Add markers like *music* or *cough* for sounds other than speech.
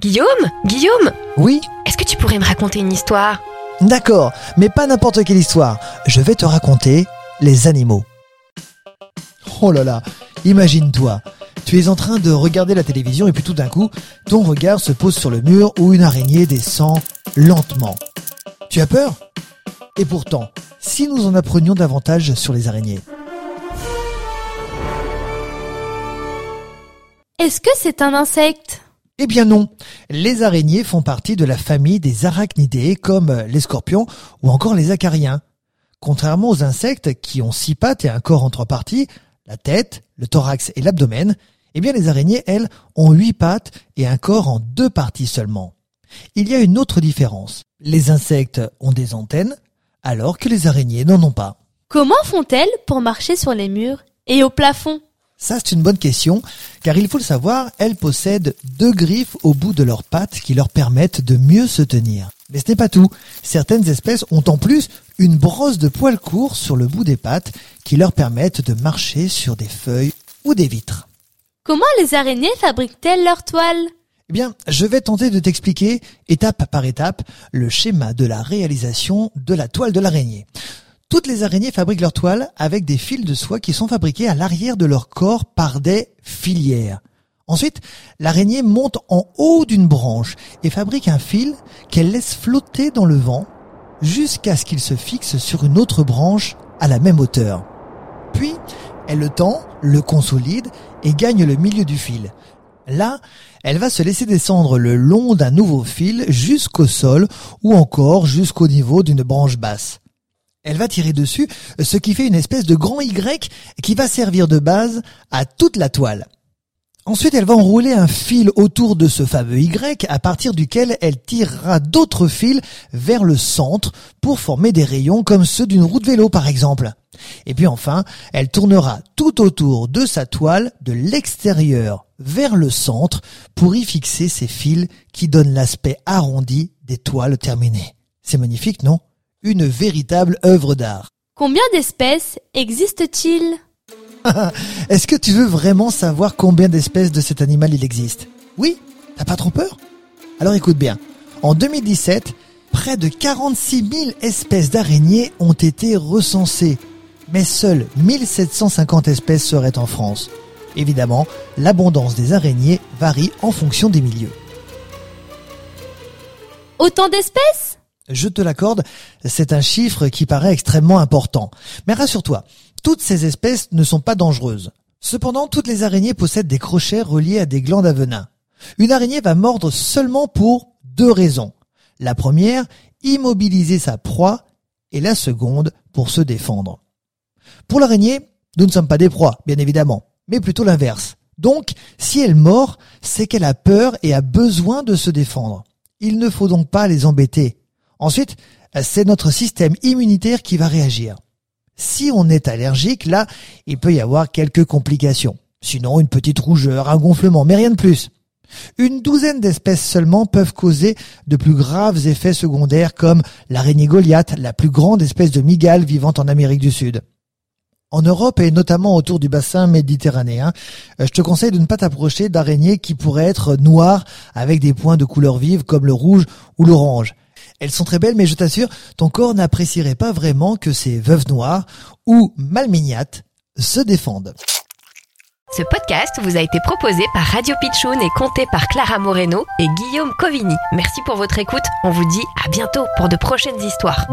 Guillaume Guillaume Oui? Est-ce que tu pourrais me raconter une histoire? D'accord, mais pas n'importe quelle histoire. Je vais te raconter les animaux. Oh là là, imagine-toi. Tu es en train de regarder la télévision et puis tout d'un coup, ton regard se pose sur le mur où une araignée descend lentement. Tu as peur? Et pourtant, si nous en apprenions davantage sur les araignées Est-ce que c'est un insecte? Eh bien non, les araignées font partie de la famille des arachnidés comme les scorpions ou encore les acariens. Contrairement aux insectes qui ont six pattes et un corps en trois parties, la tête, le thorax et l'abdomen, eh bien les araignées, elles, ont huit pattes et un corps en deux parties seulement. Il y a une autre différence. Les insectes ont des antennes, alors que les araignées n'en ont pas. Comment font-elles pour marcher sur les murs et au plafond? Ça, c'est une bonne question, car il faut le savoir, elles possèdent deux griffes au bout de leurs pattes qui leur permettent de mieux se tenir. Mais ce n'est pas tout. Certaines espèces ont en plus une brosse de poils courts sur le bout des pattes qui leur permettent de marcher sur des feuilles ou des vitres. Comment les araignées fabriquent-elles leurs toiles? Eh bien, je vais tenter de t'expliquer, étape par étape, le schéma de la réalisation de la toile de l'araignée. Toutes les araignées fabriquent leurs toiles avec des fils de soie qui sont fabriqués à l'arrière de leur corps par des filières. Ensuite, l'araignée monte en haut d'une branche et fabrique un fil qu'elle laisse flotter dans le vent jusqu'à ce qu'il se fixe sur une autre branche à la même hauteur. Puis, elle le tend, le consolide et gagne le milieu du fil. Là, elle va se laisser descendre le long d'un nouveau fil jusqu'au sol ou encore jusqu'au niveau d'une branche basse. Elle va tirer dessus, ce qui fait une espèce de grand Y qui va servir de base à toute la toile. Ensuite, elle va enrouler un fil autour de ce fameux Y à partir duquel elle tirera d'autres fils vers le centre pour former des rayons comme ceux d'une roue de vélo par exemple. Et puis enfin, elle tournera tout autour de sa toile de l'extérieur vers le centre pour y fixer ses fils qui donnent l'aspect arrondi des toiles terminées. C'est magnifique, non? Une véritable œuvre d'art. Combien d'espèces existe-t-il *laughs* Est-ce que tu veux vraiment savoir combien d'espèces de cet animal il existe? Oui T'as pas trop peur? Alors écoute bien. En 2017, près de 46 000 espèces d'araignées ont été recensées, mais seules 1750 espèces seraient en France. Évidemment, l'abondance des araignées varie en fonction des milieux. Autant d'espèces? Je te l'accorde, c'est un chiffre qui paraît extrêmement important. Mais rassure-toi, toutes ces espèces ne sont pas dangereuses. Cependant, toutes les araignées possèdent des crochets reliés à des glandes à venin. Une araignée va mordre seulement pour deux raisons. La première, immobiliser sa proie, et la seconde, pour se défendre. Pour l'araignée, nous ne sommes pas des proies, bien évidemment, mais plutôt l'inverse. Donc, si elle mord, c'est qu'elle a peur et a besoin de se défendre. Il ne faut donc pas les embêter. Ensuite, c'est notre système immunitaire qui va réagir. Si on est allergique, là, il peut y avoir quelques complications. Sinon, une petite rougeur, un gonflement, mais rien de plus. Une douzaine d'espèces seulement peuvent causer de plus graves effets secondaires comme l'araignée Goliath, la plus grande espèce de mygale vivant en Amérique du Sud. En Europe et notamment autour du bassin méditerranéen, je te conseille de ne pas t'approcher d'araignées qui pourraient être noires avec des points de couleur vive comme le rouge ou l'orange. Elles sont très belles, mais je t'assure, ton corps n'apprécierait pas vraiment que ces veuves noires ou malmignates se défendent. Ce podcast vous a été proposé par Radio Pitchoun et compté par Clara Moreno et Guillaume Covini. Merci pour votre écoute. On vous dit à bientôt pour de prochaines histoires.